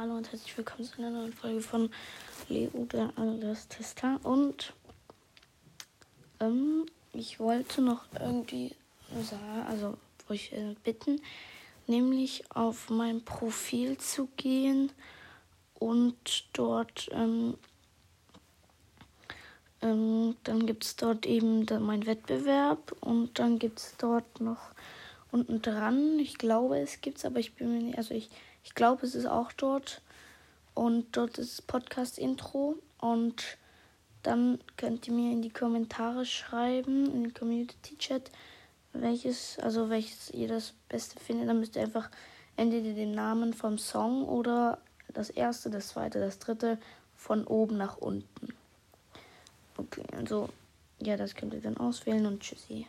Hallo und herzlich willkommen zu einer neuen Folge von Leo der Alles Tester. Und ähm, ich wollte noch irgendwie sagen, also euch äh, bitten, nämlich auf mein Profil zu gehen und dort, ähm, ähm, dann gibt es dort eben mein Wettbewerb und dann gibt es dort noch unten dran, ich glaube es gibt es, aber ich bin mir nicht, also ich ich glaube, es ist auch dort. Und dort ist Podcast-Intro. Und dann könnt ihr mir in die Kommentare schreiben, in den Community-Chat, welches, also welches ihr das Beste findet. Dann müsst ihr einfach entweder den Namen vom Song oder das erste, das zweite, das dritte von oben nach unten. Okay, also ja, das könnt ihr dann auswählen und tschüssi.